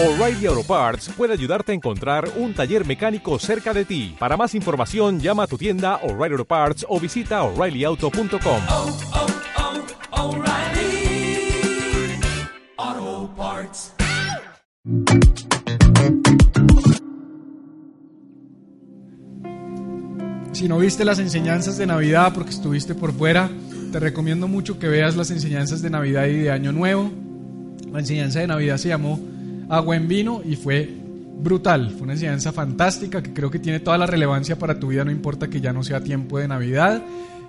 O'Reilly Auto Parts puede ayudarte a encontrar un taller mecánico cerca de ti. Para más información, llama a tu tienda O'Reilly Auto Parts o visita oreillyauto.com. oh, oh, Parts. Si no viste las enseñanzas de Navidad porque estuviste por fuera, te recomiendo mucho que veas las enseñanzas de Navidad y de Año Nuevo. La enseñanza de Navidad se llamó Agua en Vino y fue brutal. Fue una enseñanza fantástica que creo que tiene toda la relevancia para tu vida, no importa que ya no sea tiempo de Navidad.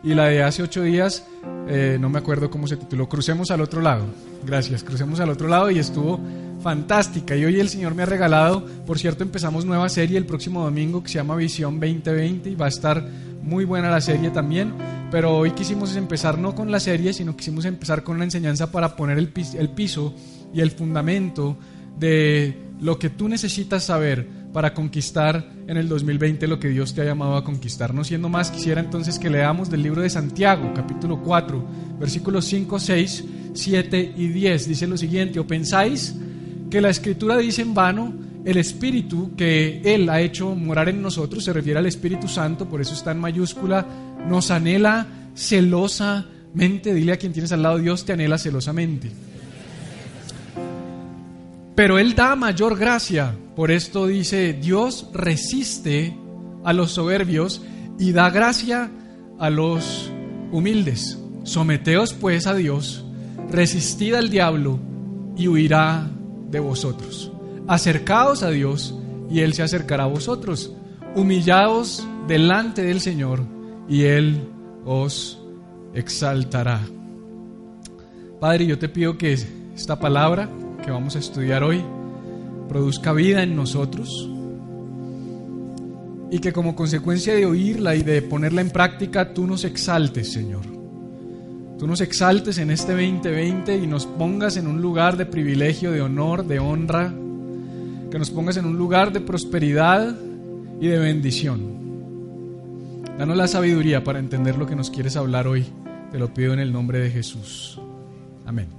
Y la de hace ocho días, eh, no me acuerdo cómo se tituló, Crucemos al otro lado. Gracias, crucemos al otro lado y estuvo fantástica. Y hoy el Señor me ha regalado, por cierto, empezamos nueva serie el próximo domingo que se llama Visión 2020 y va a estar muy buena la serie también. Pero hoy quisimos empezar no con la serie, sino quisimos empezar con una enseñanza para poner el, pis- el piso y el fundamento de lo que tú necesitas saber para conquistar en el 2020 lo que Dios te ha llamado a conquistar. No siendo más, quisiera entonces que leamos del libro de Santiago, capítulo 4, versículos 5, 6, 7 y 10. Dice lo siguiente, o pensáis que la escritura dice en vano, el Espíritu que Él ha hecho morar en nosotros, se refiere al Espíritu Santo, por eso está en mayúscula, nos anhela celosamente. Dile a quien tienes al lado, Dios te anhela celosamente. Pero Él da mayor gracia. Por esto dice, Dios resiste a los soberbios y da gracia a los humildes. Someteos pues a Dios, resistid al diablo y huirá de vosotros. Acercaos a Dios y Él se acercará a vosotros. Humillaos delante del Señor y Él os exaltará. Padre, yo te pido que esta palabra que vamos a estudiar hoy produzca vida en nosotros y que como consecuencia de oírla y de ponerla en práctica tú nos exaltes, Señor. Tú nos exaltes en este 2020 y nos pongas en un lugar de privilegio, de honor, de honra, que nos pongas en un lugar de prosperidad y de bendición. Danos la sabiduría para entender lo que nos quieres hablar hoy. Te lo pido en el nombre de Jesús. Amén.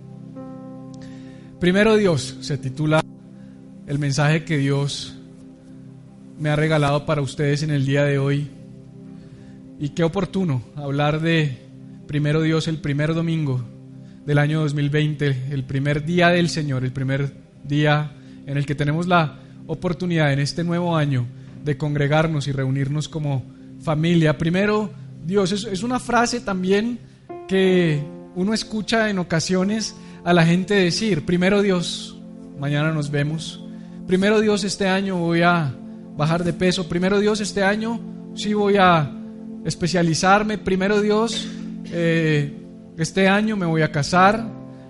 Primero Dios se titula el mensaje que Dios me ha regalado para ustedes en el día de hoy. Y qué oportuno hablar de primero Dios el primer domingo del año 2020, el primer día del Señor, el primer día en el que tenemos la oportunidad en este nuevo año de congregarnos y reunirnos como familia. Primero Dios es, es una frase también que uno escucha en ocasiones a la gente decir, primero Dios, mañana nos vemos. Primero Dios, este año voy a bajar de peso. Primero Dios, este año sí voy a especializarme. Primero Dios, eh, este año me voy a casar.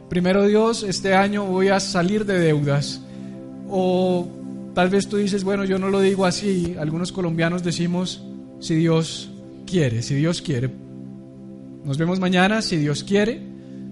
Primero Dios, este año voy a salir de deudas. O tal vez tú dices, bueno, yo no lo digo así. Algunos colombianos decimos, si Dios quiere, si Dios quiere. Nos vemos mañana, si Dios quiere.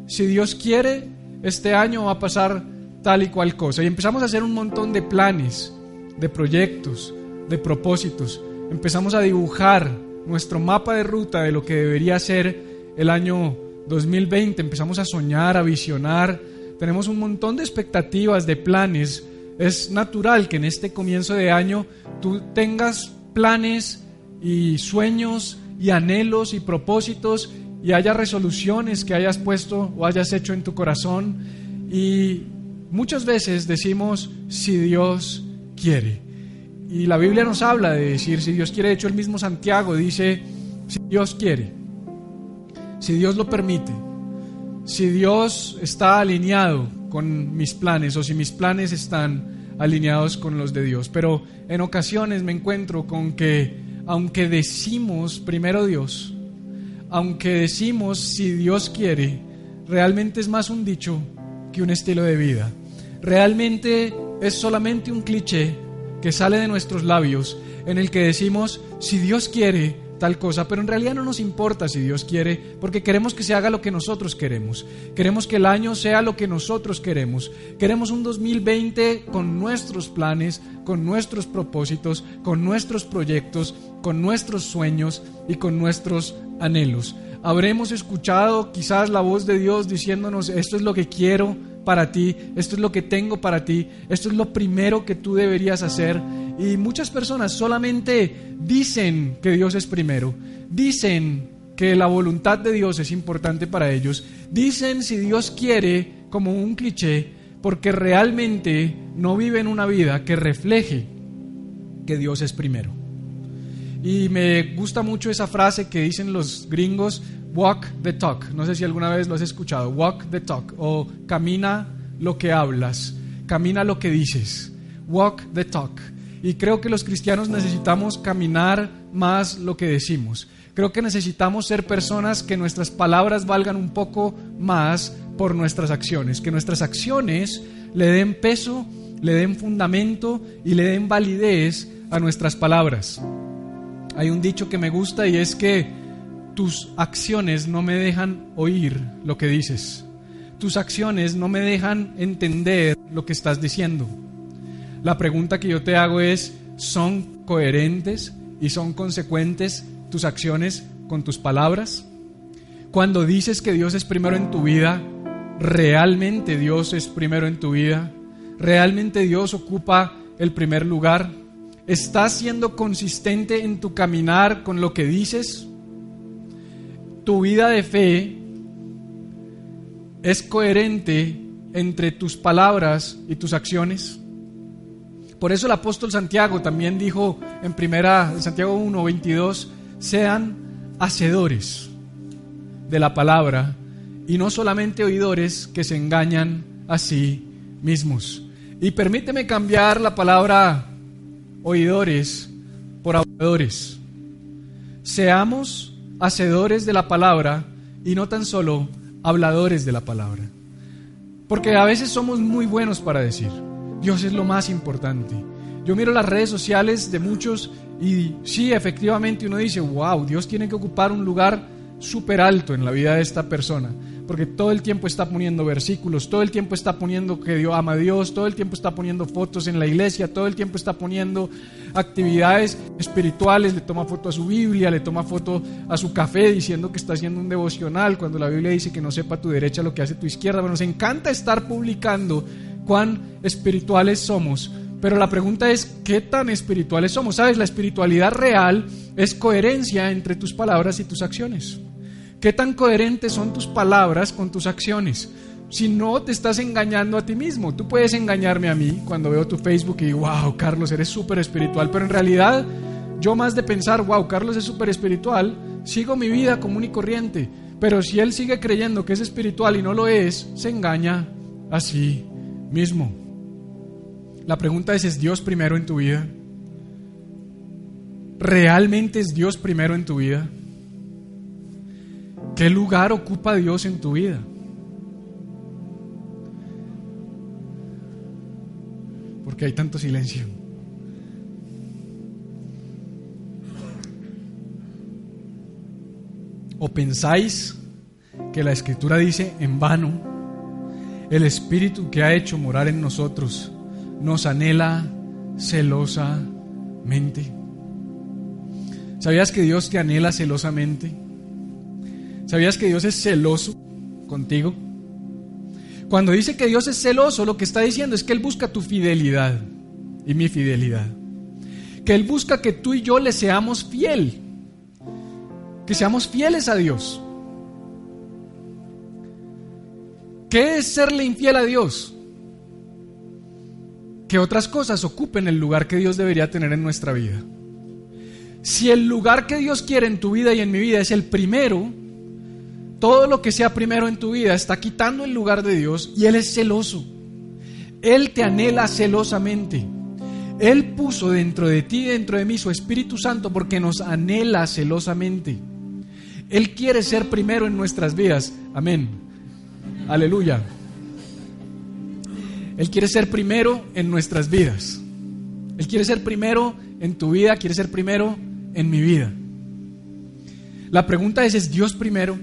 Si Dios quiere, este año va a pasar tal y cual cosa. Y empezamos a hacer un montón de planes, de proyectos, de propósitos. Empezamos a dibujar nuestro mapa de ruta de lo que debería ser el año 2020. Empezamos a soñar, a visionar. Tenemos un montón de expectativas, de planes. Es natural que en este comienzo de año tú tengas planes y sueños y anhelos y propósitos y haya resoluciones que hayas puesto o hayas hecho en tu corazón. Y muchas veces decimos, si Dios quiere. Y la Biblia nos habla de decir, si Dios quiere, de hecho el mismo Santiago dice, si Dios quiere, si Dios lo permite, si Dios está alineado con mis planes o si mis planes están alineados con los de Dios. Pero en ocasiones me encuentro con que, aunque decimos primero Dios, aunque decimos si Dios quiere, realmente es más un dicho que un estilo de vida. Realmente es solamente un cliché que sale de nuestros labios en el que decimos si Dios quiere tal cosa, pero en realidad no nos importa si Dios quiere, porque queremos que se haga lo que nosotros queremos. Queremos que el año sea lo que nosotros queremos. Queremos un 2020 con nuestros planes, con nuestros propósitos, con nuestros proyectos, con nuestros sueños y con nuestros anhelos. Habremos escuchado quizás la voz de Dios diciéndonos, esto es lo que quiero para ti, esto es lo que tengo para ti, esto es lo primero que tú deberías hacer. Y muchas personas solamente dicen que Dios es primero, dicen que la voluntad de Dios es importante para ellos, dicen si Dios quiere como un cliché, porque realmente no viven una vida que refleje que Dios es primero. Y me gusta mucho esa frase que dicen los gringos, walk the talk. No sé si alguna vez lo has escuchado, walk the talk o camina lo que hablas, camina lo que dices, walk the talk. Y creo que los cristianos necesitamos caminar más lo que decimos. Creo que necesitamos ser personas que nuestras palabras valgan un poco más por nuestras acciones, que nuestras acciones le den peso, le den fundamento y le den validez a nuestras palabras. Hay un dicho que me gusta y es que tus acciones no me dejan oír lo que dices. Tus acciones no me dejan entender lo que estás diciendo. La pregunta que yo te hago es, ¿son coherentes y son consecuentes tus acciones con tus palabras? Cuando dices que Dios es primero en tu vida, ¿realmente Dios es primero en tu vida? ¿Realmente Dios ocupa el primer lugar? ¿Estás siendo consistente en tu caminar con lo que dices? ¿Tu vida de fe es coherente entre tus palabras y tus acciones? Por eso el apóstol Santiago también dijo en primera Santiago 1, 22, sean hacedores de la palabra y no solamente oidores que se engañan a sí mismos. Y permíteme cambiar la palabra oidores por habladores. Seamos hacedores de la palabra y no tan solo habladores de la palabra. Porque a veces somos muy buenos para decir, Dios es lo más importante. Yo miro las redes sociales de muchos y sí, efectivamente uno dice, wow, Dios tiene que ocupar un lugar súper alto en la vida de esta persona, porque todo el tiempo está poniendo versículos, todo el tiempo está poniendo que Dios ama a Dios, todo el tiempo está poniendo fotos en la iglesia, todo el tiempo está poniendo actividades espirituales, le toma foto a su Biblia, le toma foto a su café diciendo que está haciendo un devocional, cuando la Biblia dice que no sepa tu derecha lo que hace tu izquierda. Bueno, nos encanta estar publicando cuán espirituales somos, pero la pregunta es, ¿qué tan espirituales somos? ¿Sabes? La espiritualidad real es coherencia entre tus palabras y tus acciones. ¿Qué tan coherentes son tus palabras con tus acciones? Si no te estás engañando a ti mismo, tú puedes engañarme a mí cuando veo tu Facebook y digo, wow, Carlos, eres súper espiritual, pero en realidad yo más de pensar, wow, Carlos es súper espiritual, sigo mi vida común y corriente, pero si él sigue creyendo que es espiritual y no lo es, se engaña a sí mismo. La pregunta es, ¿es Dios primero en tu vida? ¿Realmente es Dios primero en tu vida? ¿Qué lugar ocupa Dios en tu vida? Porque hay tanto silencio. ¿O pensáis que la escritura dice en vano, el Espíritu que ha hecho morar en nosotros nos anhela celosamente. ¿Sabías que Dios te anhela celosamente? ¿Sabías que Dios es celoso contigo? Cuando dice que Dios es celoso, lo que está diciendo es que Él busca tu fidelidad y mi fidelidad. Que Él busca que tú y yo le seamos fiel. Que seamos fieles a Dios. ¿Qué es serle infiel a Dios? que otras cosas ocupen el lugar que Dios debería tener en nuestra vida. Si el lugar que Dios quiere en tu vida y en mi vida es el primero, todo lo que sea primero en tu vida está quitando el lugar de Dios y Él es celoso. Él te anhela celosamente. Él puso dentro de ti, dentro de mí, su Espíritu Santo porque nos anhela celosamente. Él quiere ser primero en nuestras vidas. Amén. Aleluya. Él quiere ser primero en nuestras vidas. Él quiere ser primero en tu vida, quiere ser primero en mi vida. La pregunta es, ¿es Dios primero?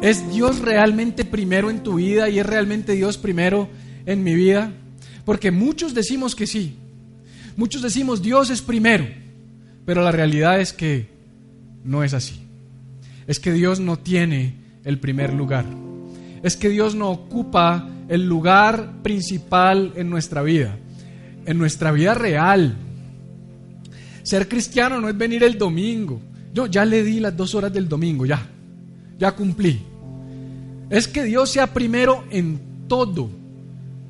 ¿Es Dios realmente primero en tu vida y es realmente Dios primero en mi vida? Porque muchos decimos que sí. Muchos decimos Dios es primero. Pero la realidad es que no es así. Es que Dios no tiene el primer lugar. Es que Dios no ocupa el lugar principal en nuestra vida, en nuestra vida real. Ser cristiano no es venir el domingo. Yo ya le di las dos horas del domingo, ya, ya cumplí. Es que Dios sea primero en todo,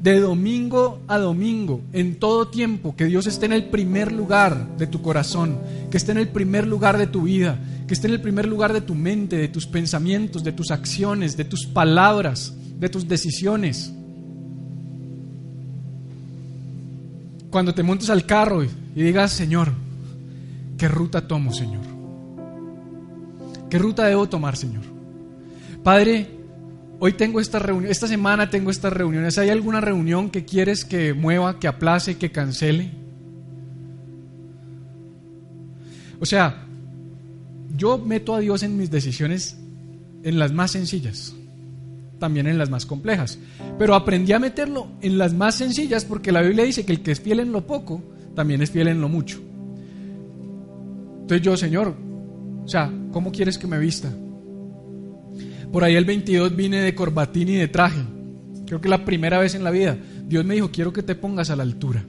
de domingo a domingo, en todo tiempo, que Dios esté en el primer lugar de tu corazón, que esté en el primer lugar de tu vida, que esté en el primer lugar de tu mente, de tus pensamientos, de tus acciones, de tus palabras, de tus decisiones. Cuando te montes al carro y digas, Señor, ¿qué ruta tomo, Señor? ¿Qué ruta debo tomar, Señor? Padre, hoy tengo esta reunión, esta semana tengo estas reuniones. ¿Hay alguna reunión que quieres que mueva, que aplace, que cancele? O sea, yo meto a Dios en mis decisiones en las más sencillas, también en las más complejas. Pero aprendí a meterlo en las más sencillas porque la Biblia dice que el que es fiel en lo poco, también es fiel en lo mucho. Entonces yo, Señor, o sea, ¿cómo quieres que me vista? Por ahí el 22 vine de corbatín y de traje. Creo que la primera vez en la vida. Dios me dijo, quiero que te pongas a la altura.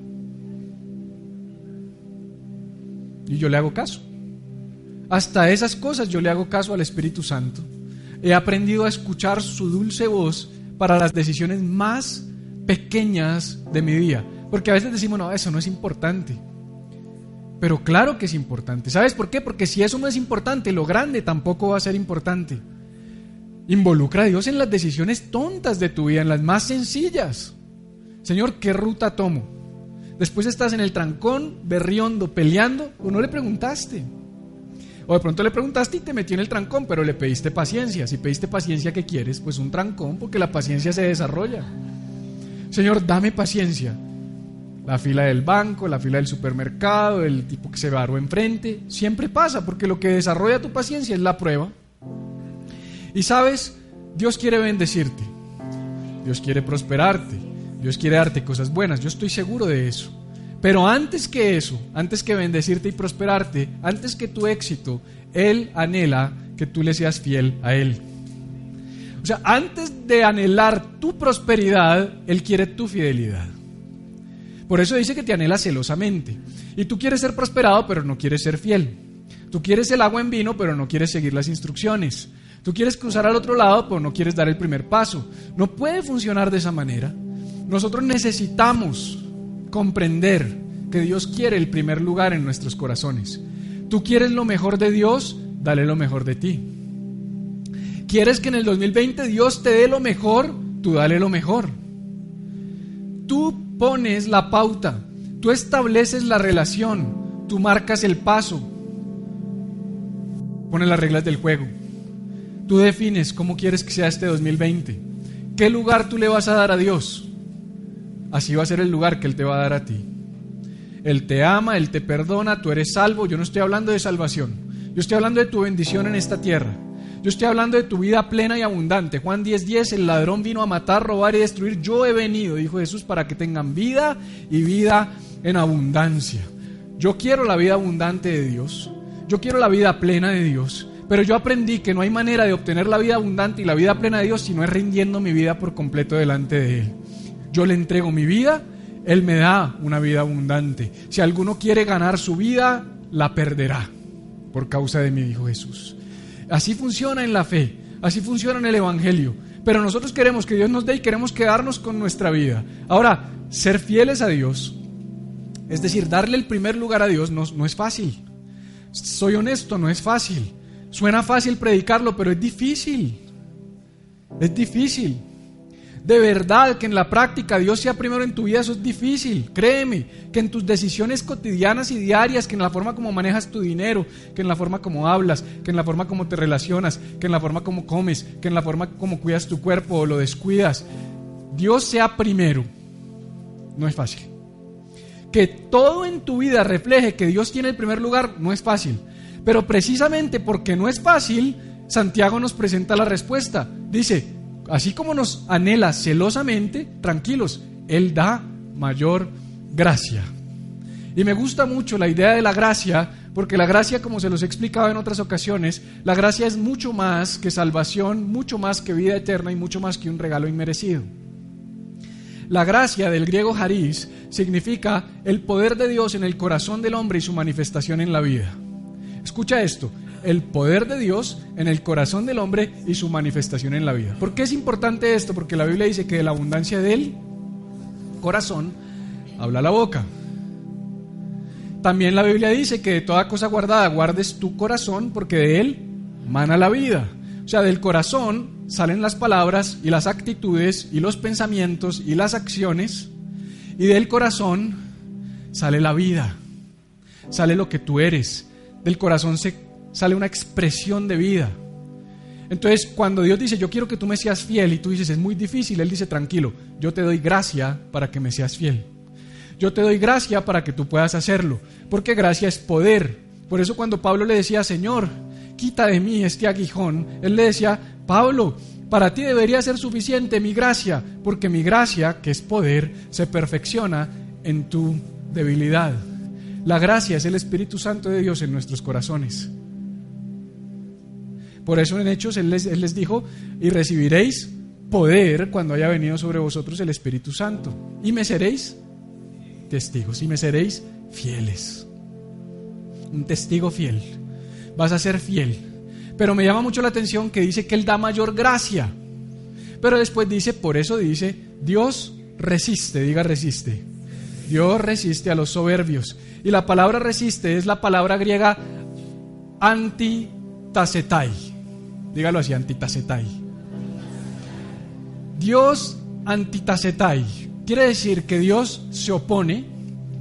Y yo le hago caso. Hasta esas cosas yo le hago caso al Espíritu Santo. He aprendido a escuchar su dulce voz para las decisiones más pequeñas de mi día. Porque a veces decimos, no, eso no es importante. Pero claro que es importante. ¿Sabes por qué? Porque si eso no es importante, lo grande tampoco va a ser importante. Involucra a Dios en las decisiones tontas de tu vida, en las más sencillas. Señor, ¿qué ruta tomo? Después estás en el trancón, berriondo, peleando, o no le preguntaste. O de pronto le preguntaste y te metió en el trancón, pero le pediste paciencia. Si pediste paciencia, ¿qué quieres? Pues un trancón, porque la paciencia se desarrolla. Señor, dame paciencia. La fila del banco, la fila del supermercado, el tipo que se varó enfrente, siempre pasa, porque lo que desarrolla tu paciencia es la prueba. Y sabes, Dios quiere bendecirte, Dios quiere prosperarte, Dios quiere darte cosas buenas, yo estoy seguro de eso. Pero antes que eso, antes que bendecirte y prosperarte, antes que tu éxito, Él anhela que tú le seas fiel a Él. O sea, antes de anhelar tu prosperidad, Él quiere tu fidelidad. Por eso dice que te anhela celosamente. Y tú quieres ser prosperado, pero no quieres ser fiel. Tú quieres el agua en vino, pero no quieres seguir las instrucciones. Tú quieres cruzar al otro lado, pero no quieres dar el primer paso. No puede funcionar de esa manera. Nosotros necesitamos comprender que Dios quiere el primer lugar en nuestros corazones. Tú quieres lo mejor de Dios, dale lo mejor de ti. ¿Quieres que en el 2020 Dios te dé lo mejor? Tú dale lo mejor. Tú pones la pauta, tú estableces la relación, tú marcas el paso, pones las reglas del juego. Tú defines cómo quieres que sea este 2020. ¿Qué lugar tú le vas a dar a Dios? Así va a ser el lugar que Él te va a dar a ti. Él te ama, Él te perdona, tú eres salvo. Yo no estoy hablando de salvación. Yo estoy hablando de tu bendición en esta tierra. Yo estoy hablando de tu vida plena y abundante. Juan 10:10, 10, el ladrón vino a matar, robar y destruir. Yo he venido, dijo Jesús, para que tengan vida y vida en abundancia. Yo quiero la vida abundante de Dios. Yo quiero la vida plena de Dios. Pero yo aprendí que no hay manera de obtener la vida abundante y la vida plena de Dios si no es rindiendo mi vida por completo delante de Él. Yo le entrego mi vida, Él me da una vida abundante. Si alguno quiere ganar su vida, la perderá por causa de mi Hijo Jesús. Así funciona en la fe, así funciona en el Evangelio. Pero nosotros queremos que Dios nos dé y queremos quedarnos con nuestra vida. Ahora, ser fieles a Dios, es decir, darle el primer lugar a Dios, no, no es fácil. Soy honesto, no es fácil. Suena fácil predicarlo, pero es difícil. Es difícil. De verdad que en la práctica Dios sea primero en tu vida, eso es difícil. Créeme, que en tus decisiones cotidianas y diarias, que en la forma como manejas tu dinero, que en la forma como hablas, que en la forma como te relacionas, que en la forma como comes, que en la forma como cuidas tu cuerpo o lo descuidas, Dios sea primero. No es fácil. Que todo en tu vida refleje que Dios tiene el primer lugar, no es fácil. Pero precisamente porque no es fácil, Santiago nos presenta la respuesta. Dice, así como nos anhela celosamente, tranquilos, Él da mayor gracia. Y me gusta mucho la idea de la gracia, porque la gracia, como se los he explicado en otras ocasiones, la gracia es mucho más que salvación, mucho más que vida eterna y mucho más que un regalo inmerecido. La gracia del griego haris significa el poder de Dios en el corazón del hombre y su manifestación en la vida. Escucha esto, el poder de Dios en el corazón del hombre y su manifestación en la vida. ¿Por qué es importante esto? Porque la Biblia dice que de la abundancia del corazón habla la boca. También la Biblia dice que de toda cosa guardada guardes tu corazón porque de él mana la vida. O sea, del corazón salen las palabras y las actitudes y los pensamientos y las acciones y del corazón sale la vida, sale lo que tú eres. Del corazón se, sale una expresión de vida. Entonces, cuando Dios dice, yo quiero que tú me seas fiel, y tú dices, es muy difícil, Él dice, tranquilo, yo te doy gracia para que me seas fiel. Yo te doy gracia para que tú puedas hacerlo, porque gracia es poder. Por eso cuando Pablo le decía, Señor, quita de mí este aguijón, Él le decía, Pablo, para ti debería ser suficiente mi gracia, porque mi gracia, que es poder, se perfecciona en tu debilidad. La gracia es el Espíritu Santo de Dios en nuestros corazones. Por eso en Hechos Él les, él les dijo, y recibiréis poder cuando haya venido sobre vosotros el Espíritu Santo, y me seréis testigos, y me seréis fieles. Un testigo fiel. Vas a ser fiel. Pero me llama mucho la atención que dice que Él da mayor gracia. Pero después dice, por eso dice, Dios resiste, diga resiste. Dios resiste a los soberbios. Y la palabra resiste es la palabra griega antitacetai. Dígalo así, antitacetai. Dios antitacetai. Quiere decir que Dios se opone,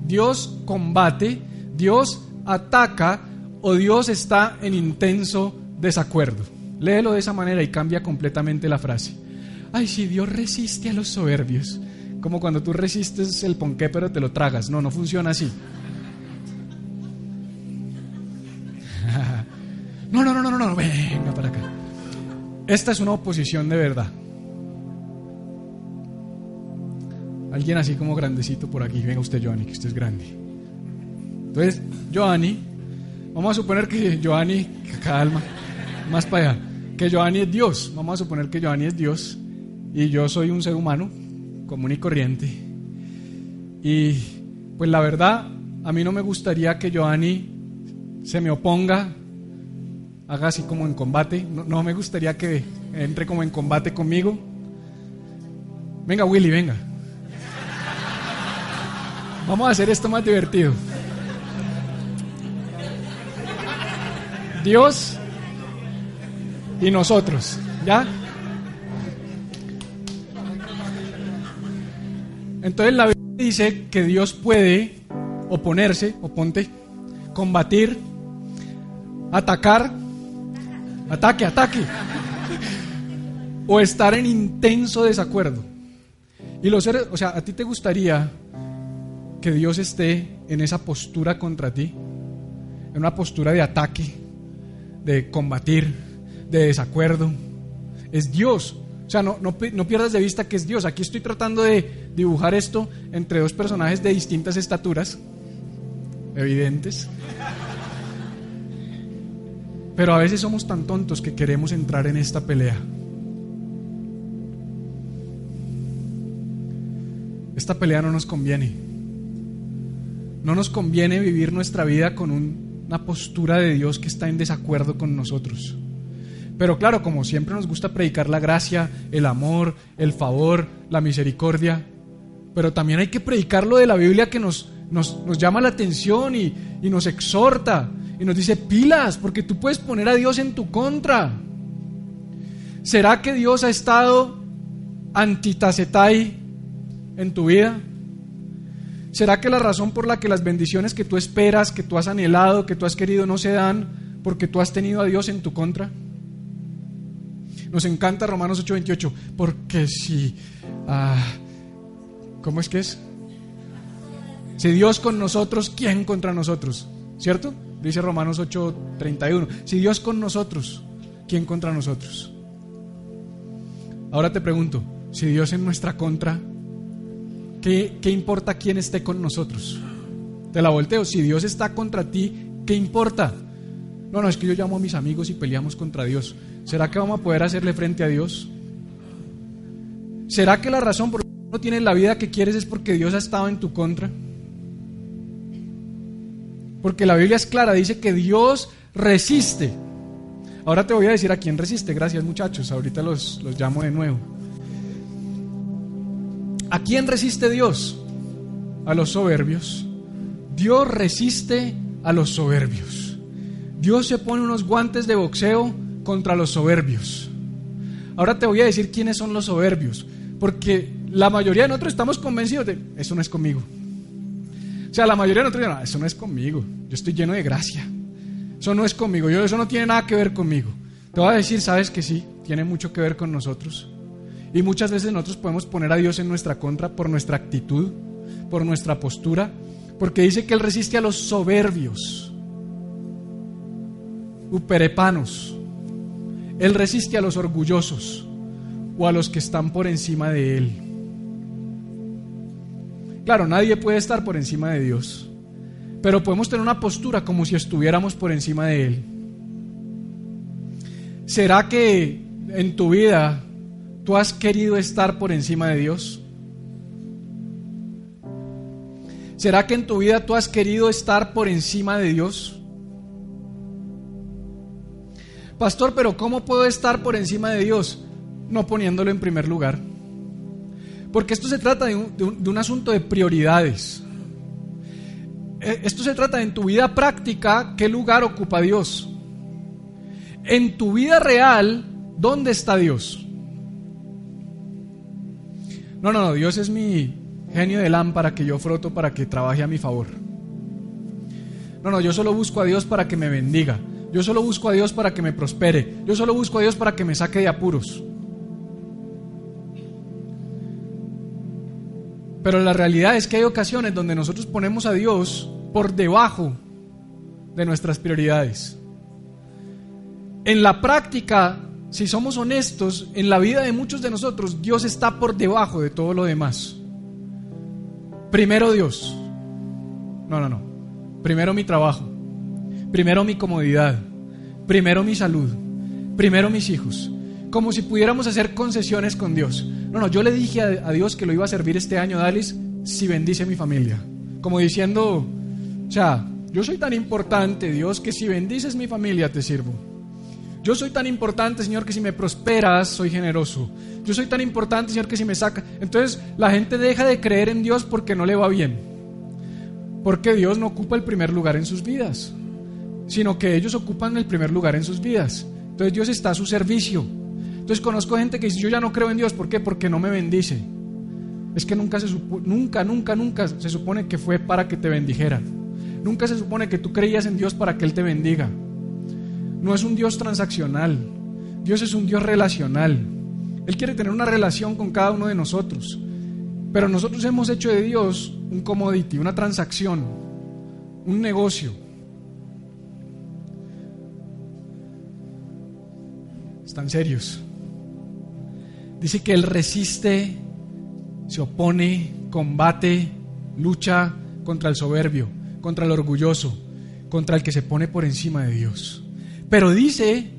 Dios combate, Dios ataca o Dios está en intenso desacuerdo. Léelo de esa manera y cambia completamente la frase. Ay, si Dios resiste a los soberbios. Como cuando tú resistes el ponqué pero te lo tragas. No, no funciona así. Esta es una oposición de verdad. Alguien así como grandecito por aquí. Venga usted, Joanny, que usted es grande. Entonces, Joanny, vamos a suponer que Joanny, calma, más para allá, que Joanny es Dios. Vamos a suponer que Joanny es Dios y yo soy un ser humano común y corriente. Y pues la verdad, a mí no me gustaría que Joanny se me oponga, haga así como en combate. No, no me gustaría que entre como en combate conmigo. Venga, Willy, venga. Vamos a hacer esto más divertido. Dios y nosotros, ¿ya? Entonces la Biblia dice que Dios puede oponerse, oponte, combatir, atacar, ataque, ataque, o estar en intenso desacuerdo. Y los seres, o sea, ¿a ti te gustaría que Dios esté en esa postura contra ti? En una postura de ataque, de combatir, de desacuerdo. Es Dios. O sea, no, no, no, pierdas de vista que es Dios. Aquí estoy tratando de dibujar esto entre dos personajes de distintas estaturas, evidentes. Pero a veces somos tan tontos que queremos entrar en esta pelea. Esta pelea no nos conviene. No nos conviene vivir nuestra vida con un, una postura de Dios que está en desacuerdo con nosotros. Pero claro, como siempre nos gusta predicar la gracia, el amor, el favor, la misericordia, pero también hay que predicar lo de la Biblia que nos, nos, nos llama la atención y, y, nos exhorta y nos dice pilas, porque tú puedes poner a Dios en tu contra. ¿Será que Dios ha estado antitacetai en tu vida? ¿Será que la razón por la que las bendiciones que tú esperas, que tú has anhelado, que tú has querido no se dan, porque tú has tenido a Dios en tu contra? Nos encanta Romanos 8:28, porque si... Ah, ¿Cómo es que es? Si Dios con nosotros, ¿quién contra nosotros? ¿Cierto? Dice Romanos 8:31. Si Dios con nosotros, ¿quién contra nosotros? Ahora te pregunto, si Dios en nuestra contra, ¿qué, ¿qué, importa quién esté con nosotros? Te la volteo, si Dios está contra ti, ¿qué importa? No, no, es que yo llamo a mis amigos y peleamos contra Dios. ¿Será que vamos a poder hacerle frente a Dios? ¿Será que la razón por no tienes la vida que quieres es porque Dios ha estado en tu contra. Porque la Biblia es clara, dice que Dios resiste. Ahora te voy a decir a quién resiste. Gracias muchachos, ahorita los, los llamo de nuevo. ¿A quién resiste Dios? A los soberbios. Dios resiste a los soberbios. Dios se pone unos guantes de boxeo contra los soberbios. Ahora te voy a decir quiénes son los soberbios, porque la mayoría de nosotros estamos convencidos de, eso no es conmigo. Sea, la mayoría de nosotros no, eso no es conmigo, yo estoy lleno de gracia. Eso no es conmigo, yo, eso no tiene nada que ver conmigo. Te voy a decir, sabes que sí, tiene mucho que ver con nosotros. Y muchas veces nosotros podemos poner a Dios en nuestra contra por nuestra actitud, por nuestra postura, porque dice que Él resiste a los soberbios, uperepanos. Él resiste a los orgullosos o a los que están por encima de Él. Claro, nadie puede estar por encima de Dios, pero podemos tener una postura como si estuviéramos por encima de Él. ¿Será que en tu vida tú has querido estar por encima de Dios? ¿Será que en tu vida tú has querido estar por encima de Dios? Pastor, pero ¿cómo puedo estar por encima de Dios? No poniéndolo en primer lugar. Porque esto se trata de un, asunto de prioridades. Eh, esto se trata de en tu vida práctica, ¿qué lugar ocupa Dios? En tu vida real, ¿dónde está Dios? No, no, no, Dios es mi genio de lámpara que yo froto para que trabaje a mi favor. No, no, yo solo busco a Dios para que me bendiga. Yo solo busco a Dios para que me prospere. Yo solo busco a Dios para que me saque de apuros. Pero la realidad es que hay ocasiones donde nosotros ponemos a Dios por debajo de nuestras prioridades. En la práctica, si somos honestos, en la vida de muchos de nosotros, Dios está por debajo de todo lo demás. Primero Dios. No, no, no. Primero mi trabajo. Primero mi comodidad. Primero mi salud. Primero mis hijos. Como si pudiéramos hacer concesiones con Dios. No, no, yo le dije a, Dios que lo iba a servir este año, Dalis, si bendice a mi familia. Como diciendo, o sea, yo soy tan importante, Dios, que si bendices mi familia te sirvo. Yo soy tan importante, Señor, que si me prosperas, soy generoso. Yo soy tan importante, Señor, que si me saca... Entonces la gente deja de creer en Dios porque no le va bien. Porque Dios no ocupa el primer lugar en sus vidas, sino que ellos ocupan el primer lugar en sus vidas. Entonces Dios está a su servicio. Entonces conozco gente que dice, yo ya no creo en Dios, ¿por qué? Porque no me bendice. Es que nunca, se nunca, nunca, nunca se supone que fue para que te bendijera. Nunca se supone que tú creías en Dios para que Él te bendiga. No es un Dios transaccional. Dios es un Dios relacional. Él quiere tener una relación con cada uno de nosotros. Pero nosotros hemos hecho de Dios un commodity, una transacción, un negocio. Están serios. Dice que Él resiste, se opone, combate, lucha contra el soberbio, contra el orgulloso, contra el que se pone por encima de Dios. Pero dice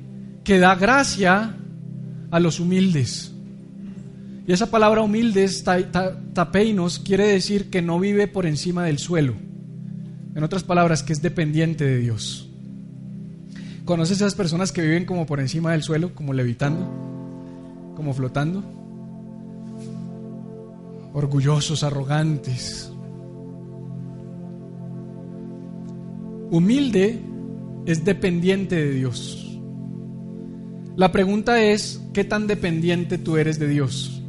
que da gracia a los humildes. Y esa palabra humildes, tapeinos, quiere decir que no vive por encima del suelo. En otras palabras, que es dependiente de Dios. ¿Conoces esas personas que viven como por encima del suelo, como levitando? Como flotando. Orgullosos, arrogantes. Humilde es dependiente de Dios. La pregunta es, ¿qué tan dependiente tú eres de Dios?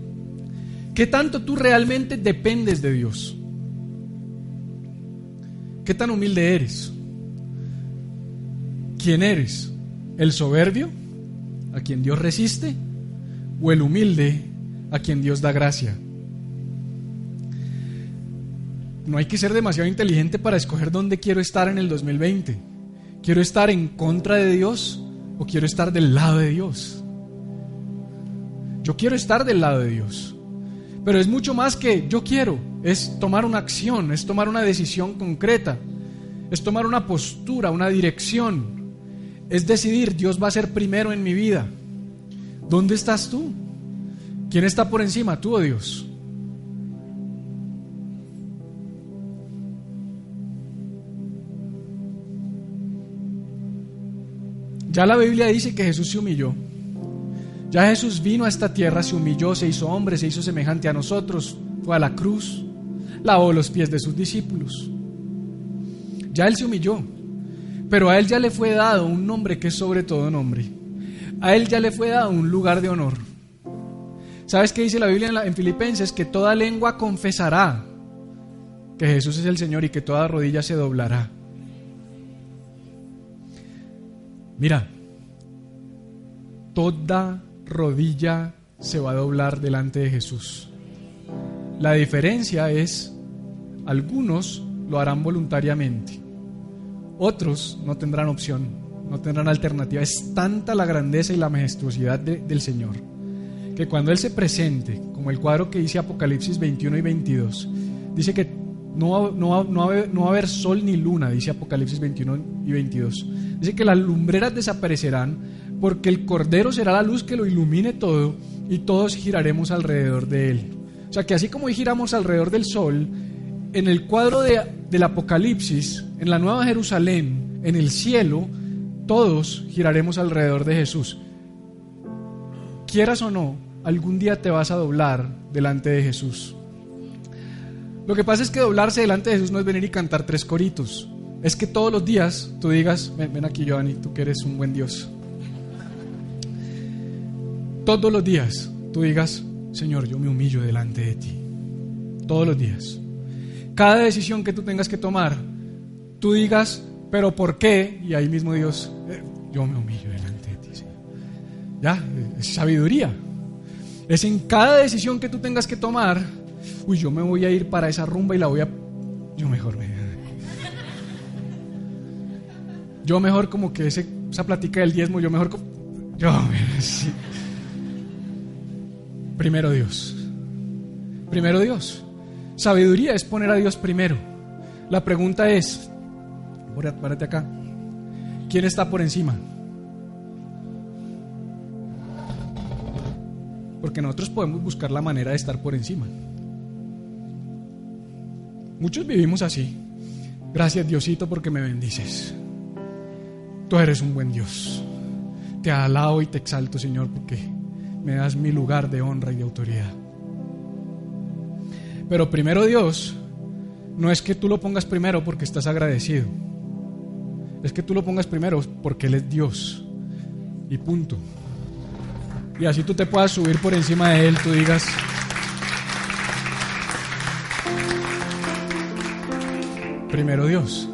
¿Qué tanto tú realmente dependes de Dios? ¿Qué tan humilde eres? ¿Quién eres? ¿El soberbio? ¿A quien Dios resiste? O el humilde a quien Dios da gracia. No hay que ser demasiado inteligente para escoger dónde quiero estar en el 2020. ¿Quiero estar en contra de Dios o quiero estar del lado de Dios? Yo quiero estar del lado de Dios. Pero es mucho más que yo quiero. Es tomar una acción, es tomar una decisión concreta, es tomar una postura, una dirección. Es decidir, Dios va a ser primero en mi vida. ¿Dónde estás tú? ¿Quién está por encima, tú o Dios? Ya la Biblia dice que Jesús se humilló. Ya Jesús vino a esta tierra, se humilló, se hizo hombre, se hizo semejante a nosotros, fue a la cruz, lavó los pies de sus discípulos. Ya Él se humilló, pero a Él ya le fue dado un nombre que es sobre todo nombre. A Él ya le fue dado un lugar de honor. ¿Sabes qué dice la Biblia en, en Filipenses? Que toda lengua confesará que Jesús es el Señor y que toda rodilla se doblará. Mira, toda rodilla se va a doblar delante de Jesús. La diferencia es, algunos lo harán voluntariamente, otros no tendrán opción, no tendrán alternativa. Es tanta la grandeza y la majestuosidad de- del Señor que cuando Él se presente, como el cuadro que dice Apocalipsis 21 y 22, dice que no va a haber sol ni luna, dice Apocalipsis 21 y 22. Dice que las lumbreras desaparecerán porque el Cordero será la luz que lo ilumine todo y todos giraremos alrededor de Él. O sea que así como hoy giramos alrededor del sol, en el cuadro de- del Apocalipsis, en la Nueva Jerusalén, en el cielo, todos giraremos alrededor de Jesús quieras o no, algún día te vas a doblar delante de Jesús. Lo que pasa es que doblarse delante de Jesús no es venir y cantar tres coritos. Es que todos los días tú digas, ven, aquí Giovanni, tú que eres un buen Dios. Todos los días tú digas, Señor, yo me humillo delante de ti. Todos los días. Cada decisión que tú tengas que tomar, tú digas, pero ¿por qué? Y ahí mismo Dios, "Eh, yo me humillo delante de ti, Señor. Ya, es sabiduría. Es en cada decisión que tú tengas que tomar, uy, yo me voy a ir para esa rumba y la voy a... Yo mejor me... Yo mejor como que ese, esa plática del diezmo, yo mejor... co- Yo, sí. Primero Dios. Primero Dios. Sabiduría es poner a Dios primero. La pregunta es, párate acá, ¿quién está por encima? Porque nosotros podemos buscar la manera de estar por encima. Muchos vivimos así. Gracias Diosito porque me bendices. Tú eres un buen Dios. Te alabo y te exalto Señor porque me das mi lugar de honra y de autoridad. Pero primero Dios no es que tú lo pongas primero porque estás agradecido. Es que tú lo pongas primero porque Él es Dios. Y punto. Y así tú te puedas subir por encima de Él, tú digas, primero Dios,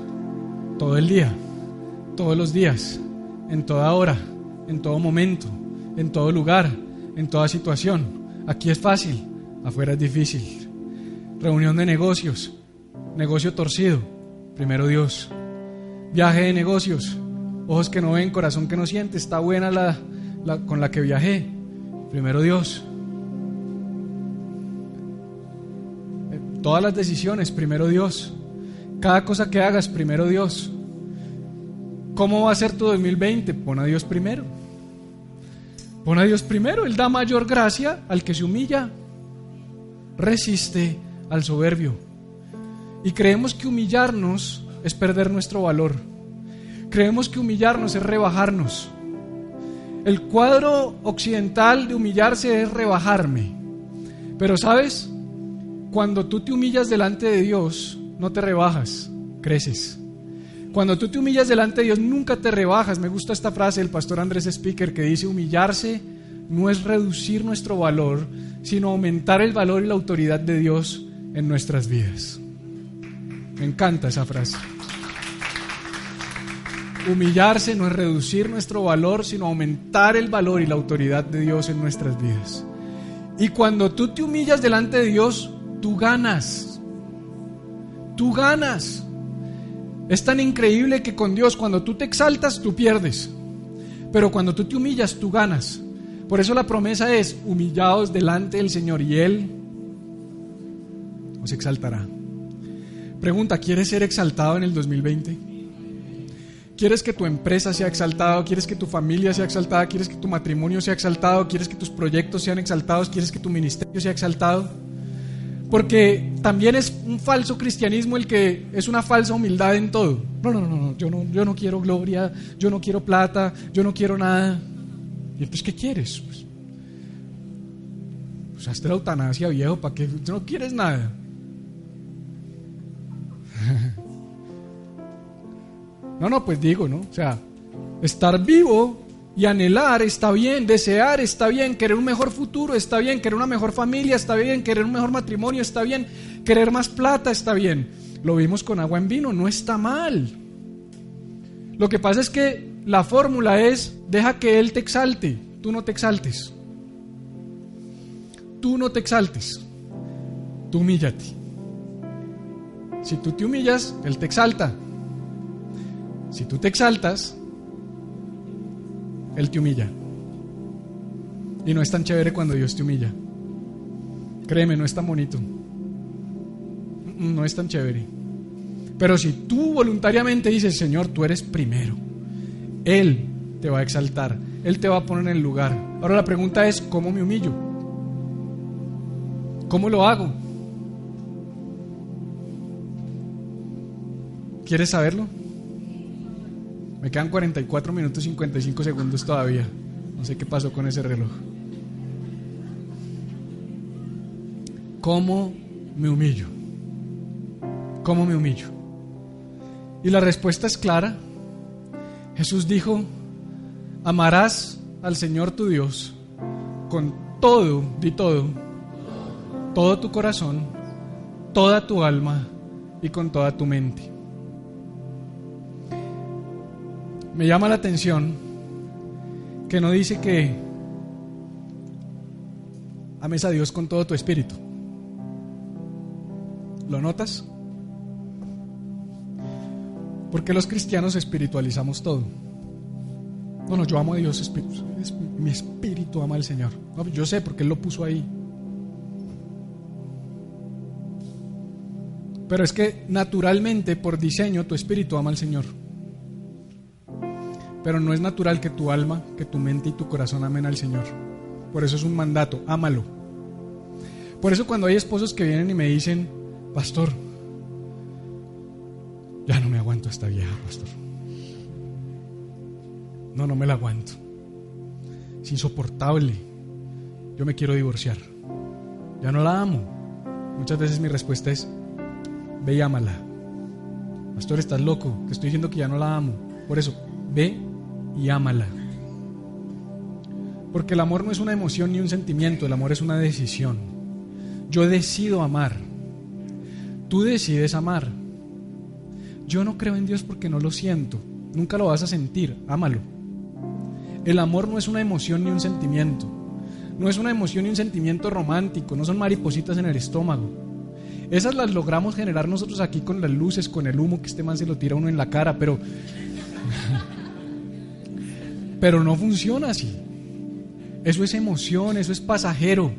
todo el día, todos los días, en toda hora, en todo momento, en todo lugar, en toda situación. Aquí es fácil, afuera es difícil. Reunión de negocios, negocio torcido, primero Dios. Viaje de negocios, ojos que no ven, corazón que no siente, está buena la, con la que viajé, primero Dios. Eh, Todas las decisiones, primero Dios. Cada cosa que hagas, primero Dios. ¿Cómo va a ser tu 2020? Pon a Dios primero. Pon a Dios primero. Él da mayor gracia al que se humilla. Resiste al soberbio. Y creemos que humillarnos es perder nuestro valor. Creemos que humillarnos es rebajarnos. El cuadro occidental de humillarse es rebajarme. Pero sabes, cuando tú te humillas delante de Dios, no te rebajas, creces. Cuando tú te humillas delante de Dios, nunca te rebajas. Me gusta esta frase del pastor Andrés Speaker que dice, humillarse no es reducir nuestro valor, sino aumentar el valor y la autoridad de Dios en nuestras vidas. Me encanta esa frase. Humillarse no es reducir nuestro valor, sino aumentar el valor y la autoridad de Dios en nuestras vidas. Y cuando tú te humillas delante de Dios, tú ganas. Tú ganas. Es tan increíble que con Dios cuando tú te exaltas, tú pierdes. Pero cuando tú te humillas, tú ganas. Por eso la promesa es, humillados delante del Señor y Él os exaltará. Pregunta, ¿quieres ser exaltado en el 2020? ¿Quieres que tu empresa sea exaltada? ¿Quieres que tu familia sea exaltada? ¿Quieres que tu matrimonio sea exaltado? ¿Quieres que tus proyectos sean exaltados? ¿Quieres que tu ministerio sea exaltado? Porque también es un falso cristianismo el que es una falsa humildad en todo. No, no, no, no, yo no, yo no quiero gloria, yo no quiero plata, yo no quiero nada. ¿Y entonces qué quieres? Pues, pues hazte la eutanasia, viejo, ¿para qué? Tú no quieres nada. No, no, pues digo, ¿no? O sea, estar vivo y anhelar está bien, desear está bien, querer un mejor futuro está bien, querer una mejor familia está bien, querer un mejor matrimonio está bien, querer más plata está bien. Lo vimos con agua en vino, no está mal. Lo que pasa es que la fórmula es, deja que Él te exalte, tú no te exaltes. Tú no te exaltes, tú humíllate. Si tú te humillas, Él te exalta. Si tú te exaltas, Él te humilla. Y no es tan chévere cuando Dios te humilla. Créeme, no es tan bonito. No es tan chévere. Pero si tú voluntariamente dices, Señor, tú eres primero, Él te va a exaltar, Él te va a poner en el lugar. Ahora la pregunta es, ¿cómo me humillo? ¿Cómo lo hago? ¿Quieres saberlo? Me quedan 44 minutos y 55 segundos todavía. No sé qué pasó con ese reloj. ¿Cómo me humillo? ¿Cómo me humillo? Y la respuesta es clara. Jesús dijo, amarás al Señor tu Dios con todo, di todo, todo tu corazón, toda tu alma y con toda tu mente. Me llama la atención que no dice que ames a Dios con todo tu espíritu. ¿Lo notas? Porque los cristianos espiritualizamos todo. No, no, yo amo a Dios, mi espíritu ama al Señor. Yo sé porque Él lo puso ahí. Pero es que naturalmente, por diseño, tu espíritu ama al Señor. Pero no es natural que tu alma, que tu mente y tu corazón amen al Señor. Por eso es un mandato, ámalo. Por eso cuando hay esposos que vienen y me dicen, pastor, ya no me aguanto a esta vieja, pastor. No, no me la aguanto. Es insoportable. Yo me quiero divorciar. Ya no la amo. Muchas veces mi respuesta es, ve y ámala. Pastor, estás loco. Te estoy diciendo que ya no la amo. Por eso, ve y ámala. Porque el amor no es una emoción ni un sentimiento, el amor es una decisión. Yo decido amar. Tú decides amar. Yo no creo en Dios porque no lo siento. Nunca lo vas a sentir. Ámalo. El amor no es una emoción ni un sentimiento. No es una emoción ni un sentimiento romántico. No son maripositas en el estómago. Esas las logramos generar nosotros aquí con las luces, con el humo que este man se lo tira uno en la cara, pero pero no funciona así. Eso es emoción, eso es pasajero.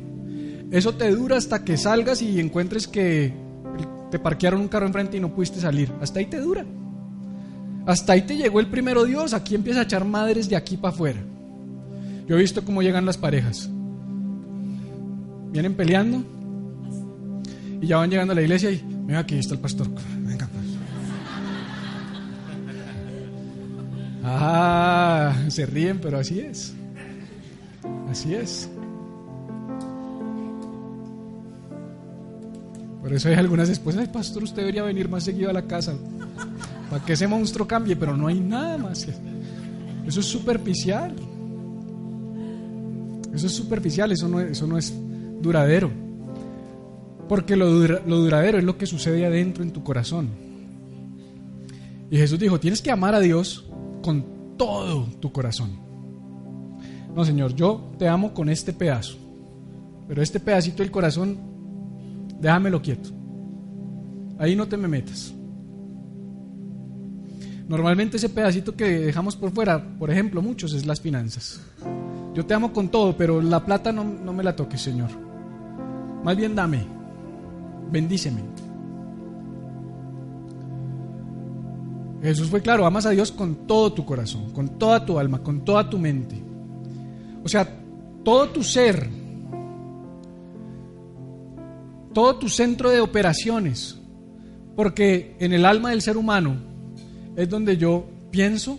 Eso te dura hasta que salgas y encuentres que te parquearon un carro enfrente y no pudiste salir. Hasta ahí te dura. Hasta ahí te llegó el primero Dios. Aquí empieza a echar madres de aquí para afuera. Yo he visto cómo llegan las parejas. Vienen peleando y ya van llegando a la iglesia y, mira, aquí está el pastor. Ah, se ríen, pero así es. Así es. Por eso hay algunas esposas, ay pastor, usted debería venir más seguido a la casa. Para que ese monstruo cambie, pero no hay nada más. Eso es superficial. Eso es superficial, eso no, eso no es duradero. Porque lo, lo duradero es lo que sucede adentro en tu corazón. Y Jesús dijo, tienes que amar a Dios con todo tu corazón. No, Señor, yo te amo con este pedazo, pero este pedacito del corazón, déjamelo quieto. Ahí no te me metas. Normalmente ese pedacito que dejamos por fuera, por ejemplo, muchos, es las finanzas. Yo te amo con todo, pero la plata no, no me la toques, Señor. Más bien dame, bendíceme. Jesús fue claro, amas a Dios con todo tu corazón, con toda tu alma, con toda tu mente. O sea, todo tu ser todo tu centro de operaciones, porque en el alma del ser humano es donde yo pienso,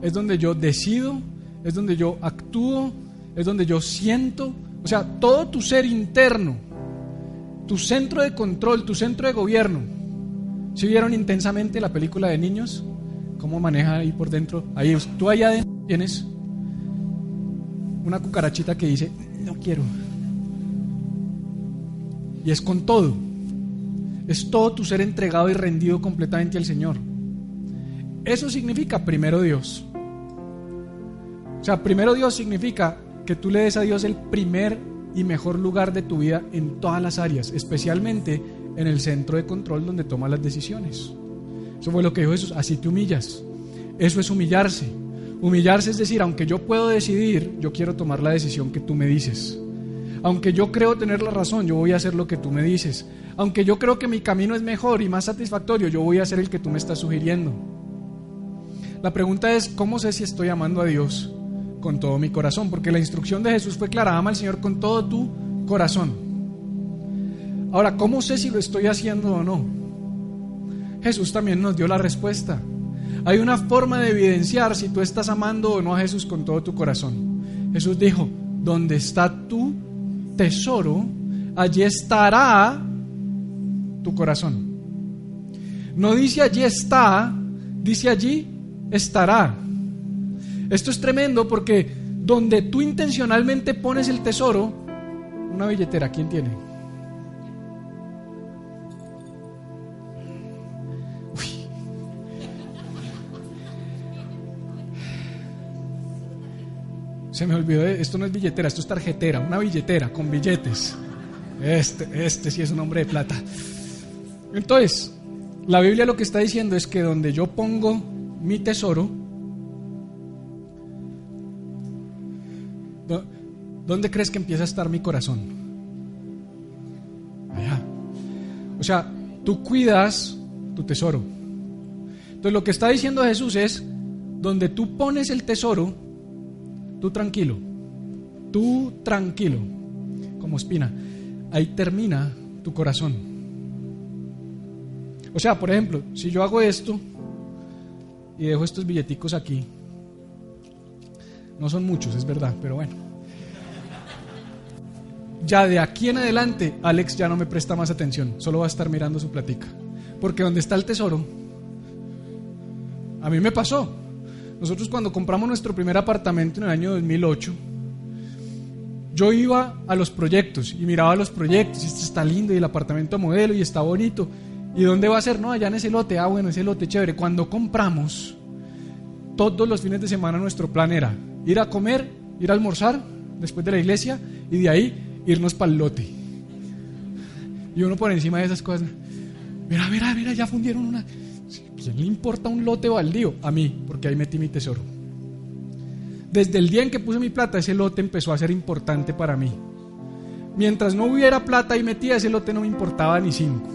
es donde yo decido, es donde yo actúo, es donde yo siento, o sea, todo tu ser interno, tu centro de control, tu centro de gobierno. ¿Si vieron intensamente la película de niños? ¿Cómo maneja ahí por dentro? Ahí, tú allá adentro tienes una cucarachita que dice, no quiero. Y es con todo. Es todo tu ser entregado y rendido completamente al Señor. Eso significa primero Dios. O sea, primero Dios significa que tú le des a Dios el primer y mejor lugar de tu vida en todas las áreas, especialmente en el centro de control donde tomas las decisiones. Eso fue lo que dijo Jesús, así te humillas. Eso es humillarse. Humillarse es decir, aunque yo puedo decidir, yo quiero tomar la decisión que tú me dices. Aunque yo creo tener la razón, yo voy a hacer lo que tú me dices. Aunque yo creo que mi camino es mejor y más satisfactorio, yo voy a hacer el que tú me estás sugiriendo. La pregunta es, ¿cómo sé si estoy amando a Dios con todo mi corazón? Porque la instrucción de Jesús fue clara, ama al Señor con todo tu corazón. Ahora, ¿cómo sé si lo estoy haciendo o no? Jesús también nos dio la respuesta. Hay una forma de evidenciar si tú estás amando o no a Jesús con todo tu corazón. Jesús dijo, donde está tu tesoro, allí estará tu corazón. No dice allí está, dice allí estará. Esto es tremendo porque donde tú intencionalmente pones el tesoro, una billetera, ¿quién tiene? Se me olvidó, esto no es billetera, esto es tarjetera, una billetera con billetes. Este, este sí es un hombre de plata. Entonces, la Biblia lo que está diciendo es que donde yo pongo mi tesoro, ¿dónde crees que empieza a estar mi corazón? Allá. O sea, tú cuidas tu tesoro. Entonces lo que está diciendo Jesús es, donde tú pones el tesoro, Tú tranquilo, tú tranquilo, como espina. Ahí termina tu corazón. O sea, por ejemplo, si yo hago esto y dejo estos billeticos aquí, no son muchos, es verdad, pero bueno. Ya de aquí en adelante, Alex ya no me presta más atención, solo va a estar mirando su platica. Porque donde está el tesoro, a mí me pasó. Nosotros cuando compramos nuestro primer apartamento en el año 2008, yo iba a los proyectos y miraba los proyectos, y este está lindo y el apartamento modelo y está bonito. ¿Y dónde va a ser? No, allá en ese lote. Ah, bueno, ese lote, chévere. Cuando compramos, todos los fines de semana nuestro plan era ir a comer, ir a almorzar después de la iglesia y de ahí irnos para el lote. Y uno por encima de esas cosas, mira, mira, mira, ya fundieron una, ¿Quién le importa un lote baldío? A mí, porque ahí metí mi tesoro. Desde el día en que puse mi plata, ese lote empezó a ser importante para mí. Mientras no hubiera plata y metía, ese lote no me importaba ni cinco.